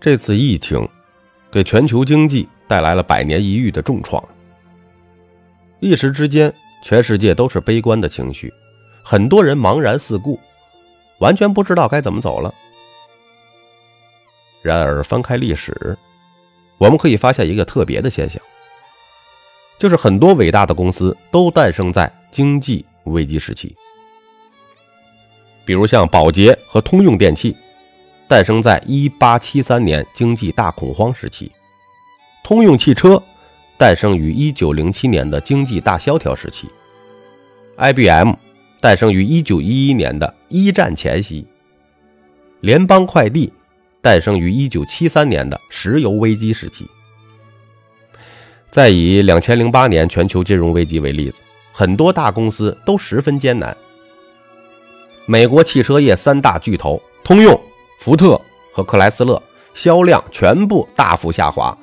这次疫情给全球经济带来了百年一遇的重创，一时之间，全世界都是悲观的情绪，很多人茫然四顾，完全不知道该怎么走了。然而，翻开历史，我们可以发现一个特别的现象，就是很多伟大的公司都诞生在经济危机时期，比如像宝洁和通用电器。诞生在一八七三年经济大恐慌时期，通用汽车诞生于一九零七年的经济大萧条时期，IBM 诞生于一九一一年的一战前夕，联邦快递诞生于一九七三年的石油危机时期。再以两千零八年全球金融危机为例子，很多大公司都十分艰难，美国汽车业三大巨头通用。福特和克莱斯勒销量全部大幅下滑，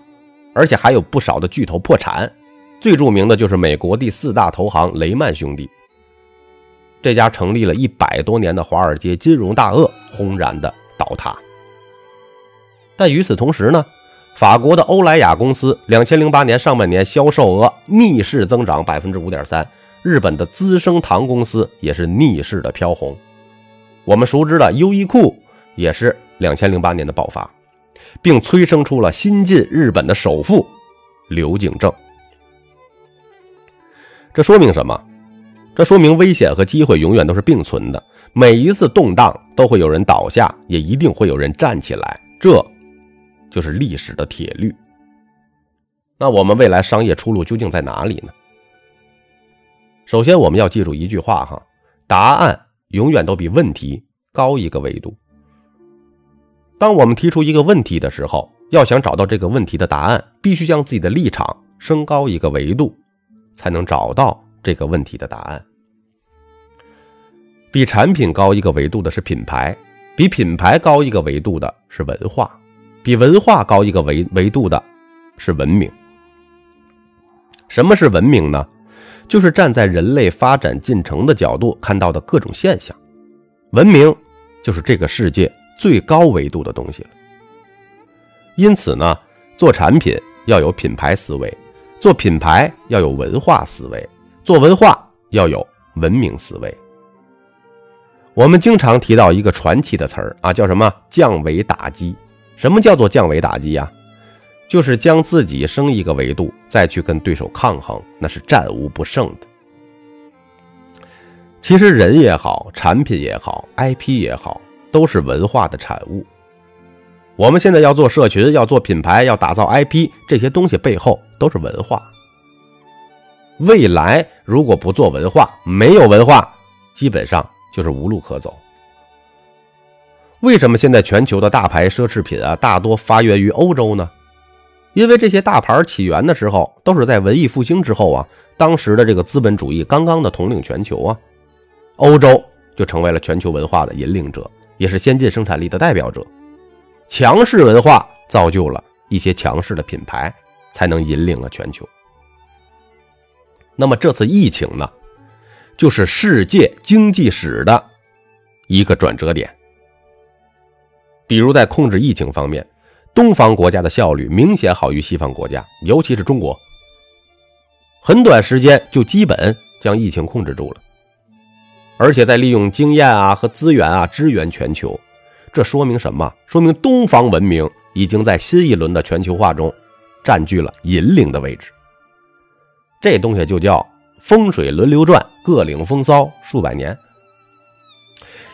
而且还有不少的巨头破产。最著名的就是美国第四大投行雷曼兄弟，这家成立了一百多年的华尔街金融大鳄轰然的倒塌。但与此同时呢，法国的欧莱雅公司两千零八年上半年销售额逆势增长百分之五点三，日本的资生堂公司也是逆势的飘红。我们熟知的优衣库。也是两千零八年的爆发，并催生出了新晋日本的首富刘景正。这说明什么？这说明危险和机会永远都是并存的。每一次动荡都会有人倒下，也一定会有人站起来。这就是历史的铁律。那我们未来商业出路究竟在哪里呢？首先，我们要记住一句话哈：答案永远都比问题高一个维度。当我们提出一个问题的时候，要想找到这个问题的答案，必须将自己的立场升高一个维度，才能找到这个问题的答案。比产品高一个维度的是品牌，比品牌高一个维度的是文化，比文化高一个维维度的是文明。什么是文明呢？就是站在人类发展进程的角度看到的各种现象。文明就是这个世界。最高维度的东西了。因此呢，做产品要有品牌思维，做品牌要有文化思维，做文化要有文明思维。我们经常提到一个传奇的词儿啊，叫什么“降维打击”？什么叫做降维打击呀？就是将自己升一个维度，再去跟对手抗衡，那是战无不胜的。其实人也好，产品也好，IP 也好。都是文化的产物。我们现在要做社群，要做品牌，要打造 IP，这些东西背后都是文化。未来如果不做文化，没有文化，基本上就是无路可走。为什么现在全球的大牌奢侈品啊，大多发源于欧洲呢？因为这些大牌起源的时候都是在文艺复兴之后啊，当时的这个资本主义刚刚的统领全球啊，欧洲就成为了全球文化的引领者。也是先进生产力的代表者，强势文化造就了一些强势的品牌，才能引领了全球。那么这次疫情呢，就是世界经济史的一个转折点。比如在控制疫情方面，东方国家的效率明显好于西方国家，尤其是中国，很短时间就基本将疫情控制住了。而且在利用经验啊和资源啊支援全球，这说明什么？说明东方文明已经在新一轮的全球化中占据了引领的位置。这东西就叫风水轮流转，各领风骚数百年。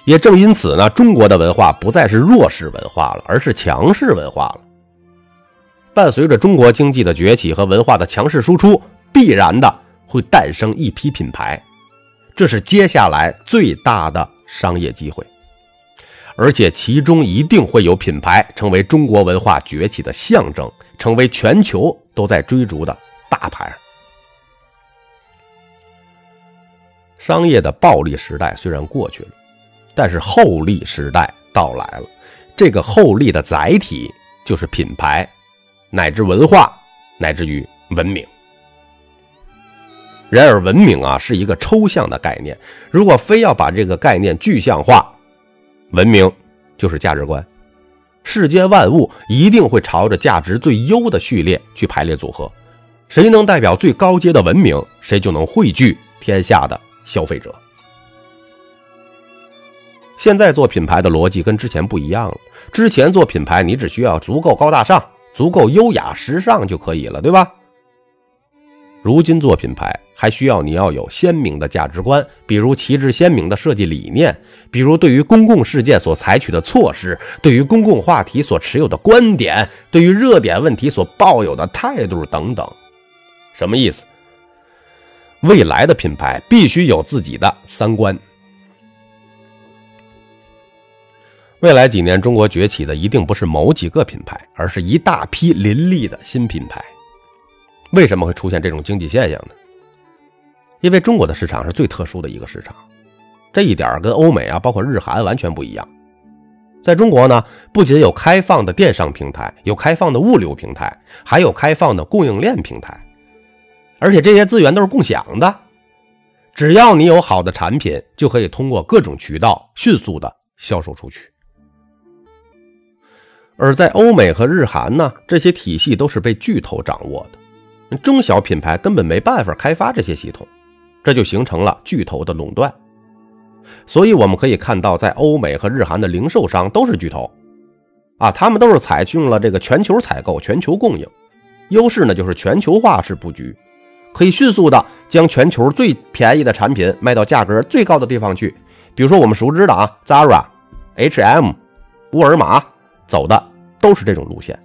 也正因此呢，中国的文化不再是弱势文化了，而是强势文化了。伴随着中国经济的崛起和文化的强势输出，必然的会诞生一批品牌。这是接下来最大的商业机会，而且其中一定会有品牌成为中国文化崛起的象征，成为全球都在追逐的大牌。商业的暴利时代虽然过去了，但是厚利时代到来了。这个厚利的载体就是品牌，乃至文化，乃至于文明。然而，文明啊是一个抽象的概念。如果非要把这个概念具象化，文明就是价值观，世间万物一定会朝着价值最优的序列去排列组合，谁能代表最高阶的文明，谁就能汇聚天下的消费者。现在做品牌的逻辑跟之前不一样了，之前做品牌你只需要足够高大上、足够优雅、时尚就可以了，对吧？如今做品牌还需要你要有鲜明的价值观，比如旗帜鲜明的设计理念，比如对于公共事件所采取的措施，对于公共话题所持有的观点，对于热点问题所抱有的态度等等。什么意思？未来的品牌必须有自己的三观。未来几年中国崛起的一定不是某几个品牌，而是一大批林立的新品牌。为什么会出现这种经济现象呢？因为中国的市场是最特殊的一个市场，这一点跟欧美啊，包括日韩完全不一样。在中国呢，不仅有开放的电商平台，有开放的物流平台，还有开放的供应链平台，而且这些资源都是共享的。只要你有好的产品，就可以通过各种渠道迅速的销售出去。而在欧美和日韩呢，这些体系都是被巨头掌握的。中小品牌根本没办法开发这些系统，这就形成了巨头的垄断。所以我们可以看到，在欧美和日韩的零售商都是巨头，啊，他们都是采用了这个全球采购、全球供应，优势呢就是全球化式布局，可以迅速的将全球最便宜的产品卖到价格最高的地方去。比如说我们熟知的啊，Zara、H&M、沃尔玛，走的都是这种路线。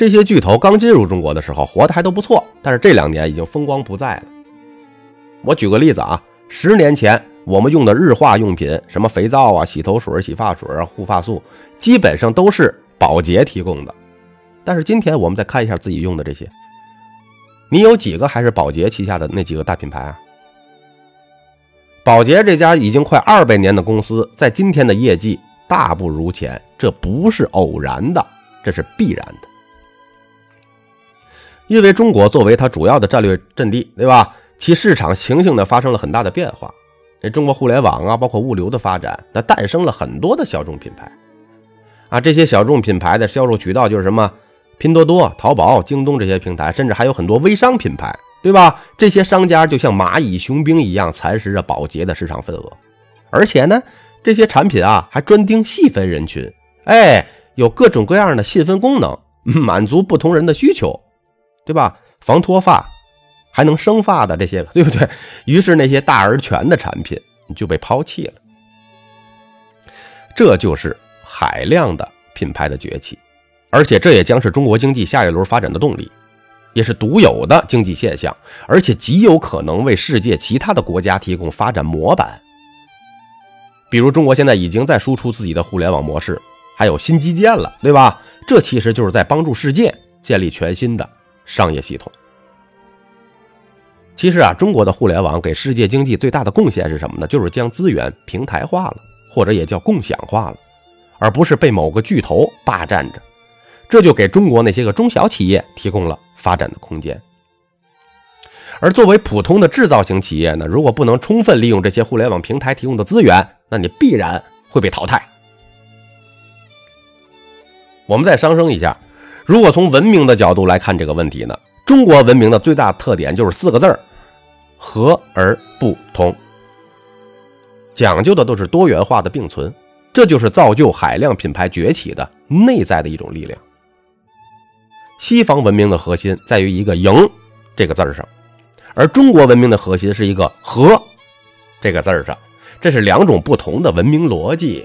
这些巨头刚进入中国的时候，活的还都不错，但是这两年已经风光不再了。我举个例子啊，十年前我们用的日化用品，什么肥皂啊、洗头水、洗发水、护发素，基本上都是宝洁提供的。但是今天我们再看一下自己用的这些，你有几个还是宝洁旗下的那几个大品牌啊？宝洁这家已经快二百年的公司，在今天的业绩大不如前，这不是偶然的，这是必然的。因为中国作为它主要的战略阵地，对吧？其市场情形呢发生了很大的变化。这中国互联网啊，包括物流的发展，它诞生了很多的小众品牌。啊，这些小众品牌的销售渠道就是什么拼多多、淘宝、京东这些平台，甚至还有很多微商品牌，对吧？这些商家就像蚂蚁雄兵一样蚕食着保洁的市场份额。而且呢，这些产品啊还专盯细分人群，哎，有各种各样的细分功能，满足不同人的需求。对吧？防脱发，还能生发的这些个，对不对？于是那些大而全的产品就被抛弃了。这就是海量的品牌的崛起，而且这也将是中国经济下一轮发展的动力，也是独有的经济现象，而且极有可能为世界其他的国家提供发展模板。比如中国现在已经在输出自己的互联网模式，还有新基建了，对吧？这其实就是在帮助世界建立全新的。商业系统，其实啊，中国的互联网给世界经济最大的贡献是什么呢？就是将资源平台化了，或者也叫共享化了，而不是被某个巨头霸占着。这就给中国那些个中小企业提供了发展的空间。而作为普通的制造型企业呢，如果不能充分利用这些互联网平台提供的资源，那你必然会被淘汰。我们再上升一下。如果从文明的角度来看这个问题呢，中国文明的最大特点就是四个字儿：和而不同。讲究的都是多元化的并存，这就是造就海量品牌崛起的内在的一种力量。西方文明的核心在于一个“赢”这个字儿上，而中国文明的核心是一个“和”这个字儿上，这是两种不同的文明逻辑。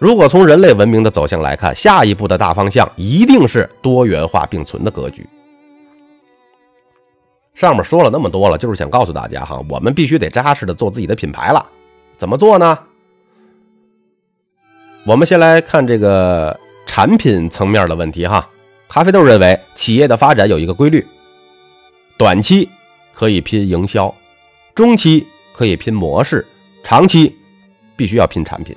如果从人类文明的走向来看，下一步的大方向一定是多元化并存的格局。上面说了那么多了，就是想告诉大家哈，我们必须得扎实的做自己的品牌了。怎么做呢？我们先来看这个产品层面的问题哈。咖啡豆认为，企业的发展有一个规律：短期可以拼营销，中期可以拼模式，长期必须要拼产品。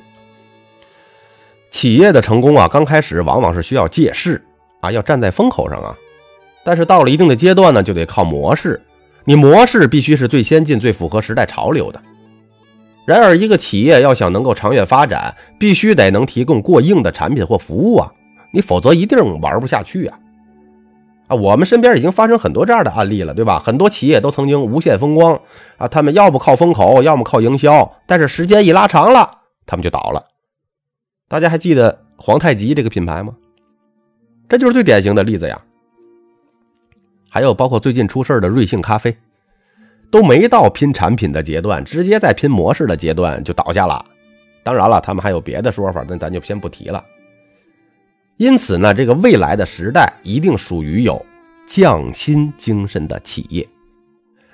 企业的成功啊，刚开始往往是需要借势啊，要站在风口上啊。但是到了一定的阶段呢，就得靠模式。你模式必须是最先进、最符合时代潮流的。然而，一个企业要想能够长远发展，必须得能提供过硬的产品或服务啊，你否则一定玩不下去啊！啊，我们身边已经发生很多这样的案例了，对吧？很多企业都曾经无限风光啊，他们要不靠风口，要么靠营销，但是时间一拉长了，他们就倒了。大家还记得皇太极这个品牌吗？这就是最典型的例子呀。还有包括最近出事的瑞幸咖啡。都没到拼产品的阶段，直接在拼模式的阶段就倒下了。当然了，他们还有别的说法，那咱就先不提了。因此呢，这个未来的时代一定属于有匠心精神的企业。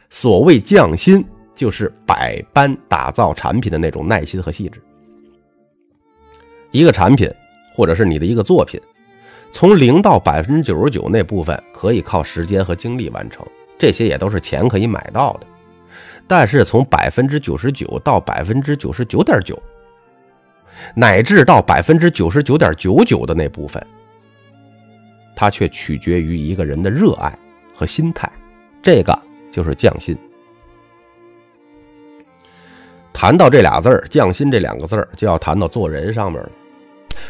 所谓匠心，就是百般打造产品的那种耐心和细致。一个产品，或者是你的一个作品，从零到百分之九十九那部分，可以靠时间和精力完成。这些也都是钱可以买到的，但是从百分之九十九到百分之九十九点九，乃至到百分之九十九点九九的那部分，它却取决于一个人的热爱和心态，这个就是匠心。谈到这俩字儿“匠心”这两个字儿，就要谈到做人上面了，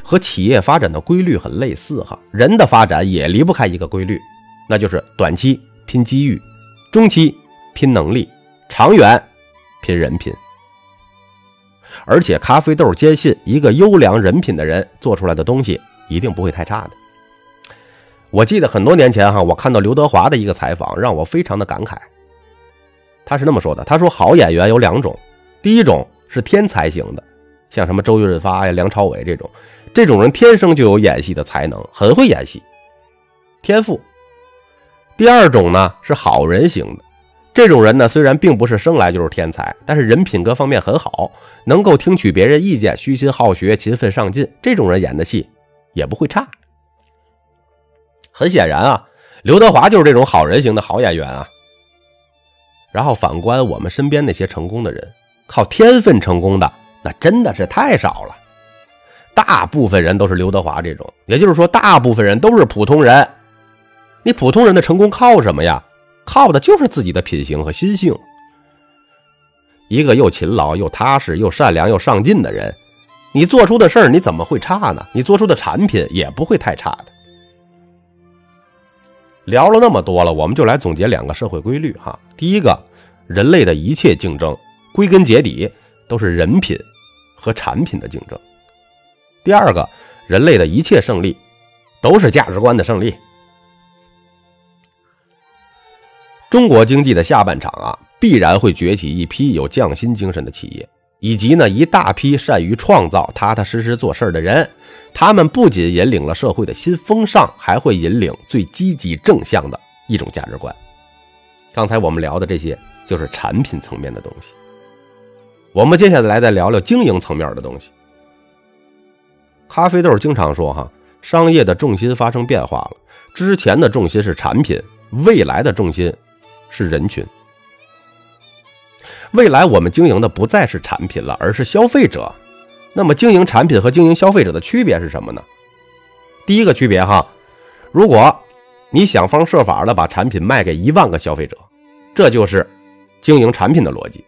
和企业发展的规律很类似哈。人的发展也离不开一个规律，那就是短期。拼机遇，中期拼能力，长远拼人品。而且咖啡豆坚信，一个优良人品的人做出来的东西一定不会太差的。我记得很多年前哈，我看到刘德华的一个采访，让我非常的感慨。他是那么说的：“他说好演员有两种，第一种是天才型的，像什么周润发呀、梁朝伟这种，这种人天生就有演戏的才能，很会演戏，天赋。”第二种呢是好人型的，这种人呢虽然并不是生来就是天才，但是人品各方面很好，能够听取别人意见，虚心好学，勤奋上进。这种人演的戏也不会差。很显然啊，刘德华就是这种好人型的好演员啊。然后反观我们身边那些成功的人，靠天分成功的那真的是太少了，大部分人都是刘德华这种，也就是说，大部分人都是普通人。你普通人的成功靠什么呀？靠的就是自己的品行和心性。一个又勤劳又踏实又善良又上进的人，你做出的事儿你怎么会差呢？你做出的产品也不会太差的。聊了那么多了，我们就来总结两个社会规律哈。第一个，人类的一切竞争，归根结底都是人品和产品的竞争。第二个，人类的一切胜利，都是价值观的胜利。中国经济的下半场啊，必然会崛起一批有匠心精神的企业，以及呢一大批善于创造、踏踏实实做事的人。他们不仅引领了社会的新风尚，还会引领最积极正向的一种价值观。刚才我们聊的这些，就是产品层面的东西。我们接下来再聊聊经营层面的东西。咖啡豆经常说哈，商业的重心发生变化了，之前的重心是产品，未来的重心。是人群。未来我们经营的不再是产品了，而是消费者。那么，经营产品和经营消费者的区别是什么呢？第一个区别哈，如果你想方设法的把产品卖给一万个消费者，这就是经营产品的逻辑。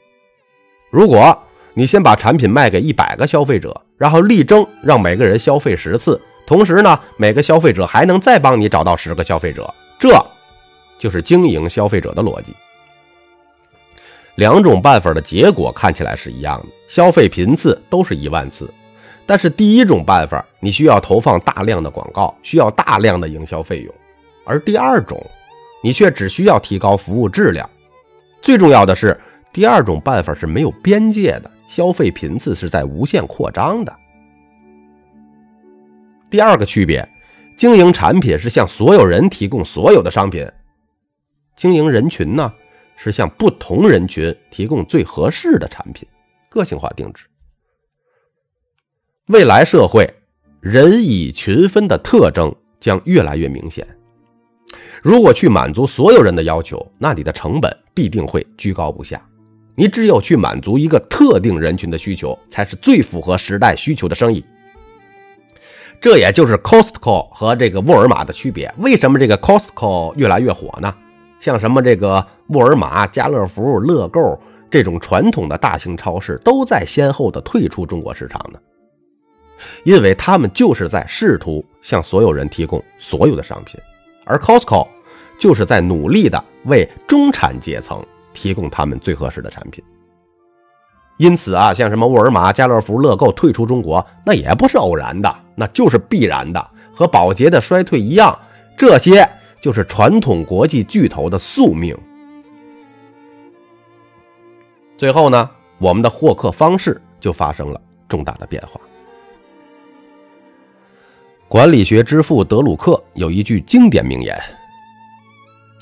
如果你先把产品卖给一百个消费者，然后力争让每个人消费十次，同时呢，每个消费者还能再帮你找到十个消费者，这。就是经营消费者的逻辑，两种办法的结果看起来是一样的，消费频次都是一万次，但是第一种办法你需要投放大量的广告，需要大量的营销费用，而第二种你却只需要提高服务质量，最重要的是第二种办法是没有边界的，消费频次是在无限扩张的。第二个区别，经营产品是向所有人提供所有的商品。经营人群呢，是向不同人群提供最合适的产品，个性化定制。未来社会人以群分的特征将越来越明显。如果去满足所有人的要求，那你的成本必定会居高不下。你只有去满足一个特定人群的需求，才是最符合时代需求的生意。这也就是 Costco 和这个沃尔玛的区别。为什么这个 Costco 越来越火呢？像什么这个沃尔玛、家乐福、乐购这种传统的大型超市都在先后的退出中国市场呢？因为他们就是在试图向所有人提供所有的商品，而 Costco 就是在努力的为中产阶层提供他们最合适的产品。因此啊，像什么沃尔玛、家乐福、乐购退出中国，那也不是偶然的，那就是必然的。和保洁的衰退一样，这些就是传统国际巨头的宿命。最后呢，我们的获客方式就发生了重大的变化。管理学之父德鲁克有一句经典名言：“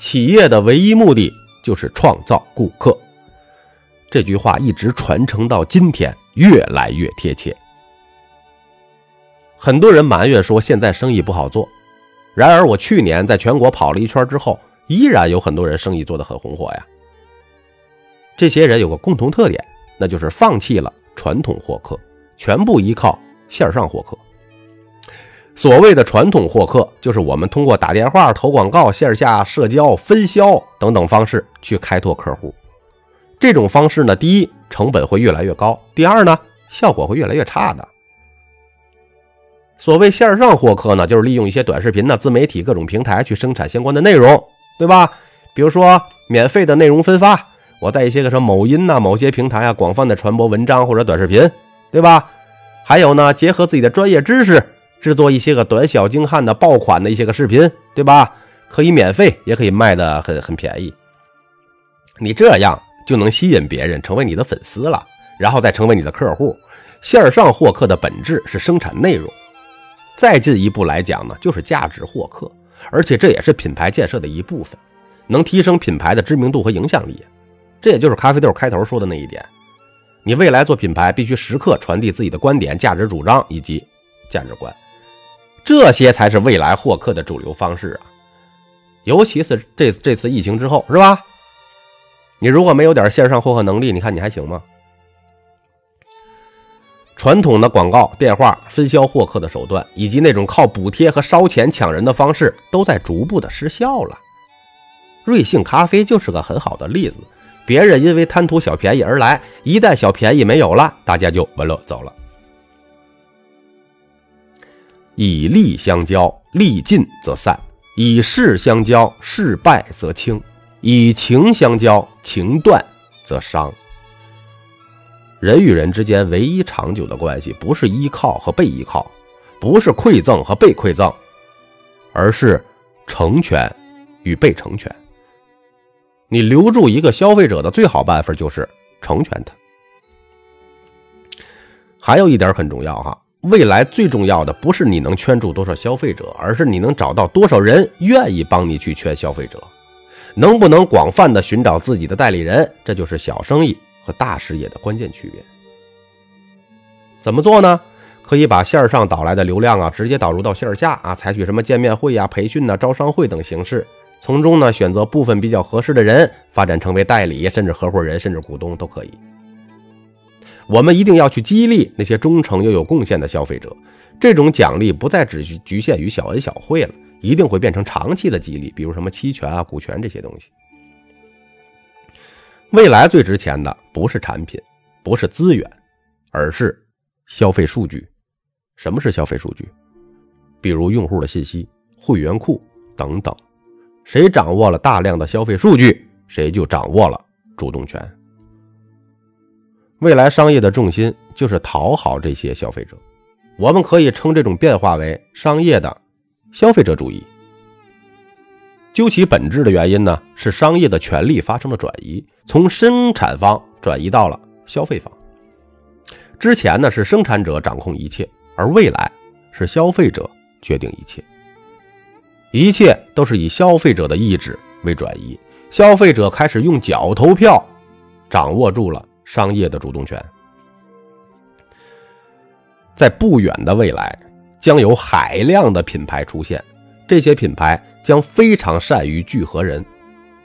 企业的唯一目的就是创造顾客。”这句话一直传承到今天，越来越贴切。很多人埋怨说现在生意不好做，然而我去年在全国跑了一圈之后，依然有很多人生意做得很红火呀。这些人有个共同特点，那就是放弃了传统获客，全部依靠线上获客。所谓的传统获客，就是我们通过打电话、投广告、线下社交、分销等等方式去开拓客户。这种方式呢，第一成本会越来越高，第二呢效果会越来越差的。所谓线上获客呢，就是利用一些短视频呢、自媒体各种平台去生产相关的内容，对吧？比如说免费的内容分发，我在一些个什么某音呐、某些平台啊，广泛的传播文章或者短视频，对吧？还有呢，结合自己的专业知识。制作一些个短小精悍的爆款的一些个视频，对吧？可以免费，也可以卖的很很便宜。你这样就能吸引别人成为你的粉丝了，然后再成为你的客户。线上获客的本质是生产内容，再进一步来讲呢，就是价值获客，而且这也是品牌建设的一部分，能提升品牌的知名度和影响力。这也就是咖啡豆开头说的那一点：你未来做品牌，必须时刻传递自己的观点、价值主张以及价值观。这些才是未来获客的主流方式啊！尤其是这这次疫情之后，是吧？你如果没有点线上获客能力，你看你还行吗？传统的广告、电话、分销获客的手段，以及那种靠补贴和烧钱抢人的方式，都在逐步的失效了。瑞幸咖啡就是个很好的例子。别人因为贪图小便宜而来，一旦小便宜没有了，大家就完了走了。以利相交，利尽则散；以势相交，势败则轻；以情相交，情断则伤。人与人之间唯一长久的关系，不是依靠和被依靠，不是馈赠和被馈赠，而是成全与被成全。你留住一个消费者的最好办法，就是成全他。还有一点很重要哈。未来最重要的不是你能圈住多少消费者，而是你能找到多少人愿意帮你去圈消费者，能不能广泛的寻找自己的代理人，这就是小生意和大事业的关键区别。怎么做呢？可以把线上导来的流量啊，直接导入到线下啊，采取什么见面会呀、培训呐、招商会等形式，从中呢选择部分比较合适的人，发展成为代理，甚至合伙人，甚至股东都可以。我们一定要去激励那些忠诚又有贡献的消费者，这种奖励不再只局限于小恩小惠了，一定会变成长期的激励，比如什么期权啊、股权这些东西。未来最值钱的不是产品，不是资源，而是消费数据。什么是消费数据？比如用户的信息、会员库等等。谁掌握了大量的消费数据，谁就掌握了主动权。未来商业的重心就是讨好这些消费者，我们可以称这种变化为商业的消费者主义。究其本质的原因呢，是商业的权利发生了转移，从生产方转移到了消费方。之前呢是生产者掌控一切，而未来是消费者决定一切，一切都是以消费者的意志为转移，消费者开始用脚投票，掌握住了。商业的主动权，在不远的未来，将有海量的品牌出现。这些品牌将非常善于聚合人，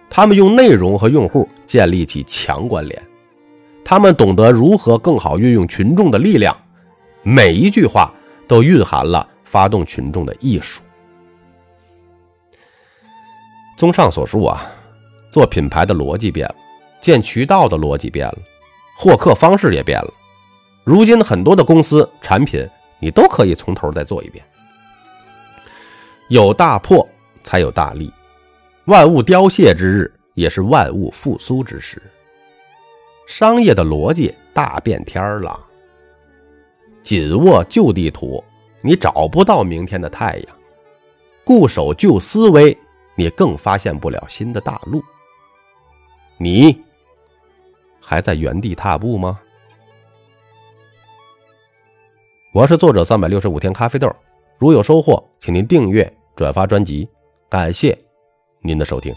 他们用内容和用户建立起强关联，他们懂得如何更好运用群众的力量。每一句话都蕴含了发动群众的艺术。综上所述啊，做品牌的逻辑变了。建渠道的逻辑变了，获客方式也变了。如今很多的公司产品，你都可以从头再做一遍。有大破才有大利，万物凋谢之日，也是万物复苏之时。商业的逻辑大变天了。紧握旧地图，你找不到明天的太阳；固守旧思维，你更发现不了新的大陆。你还在原地踏步吗？我是作者三百六十五天咖啡豆，如有收获，请您订阅、转发专辑，感谢您的收听。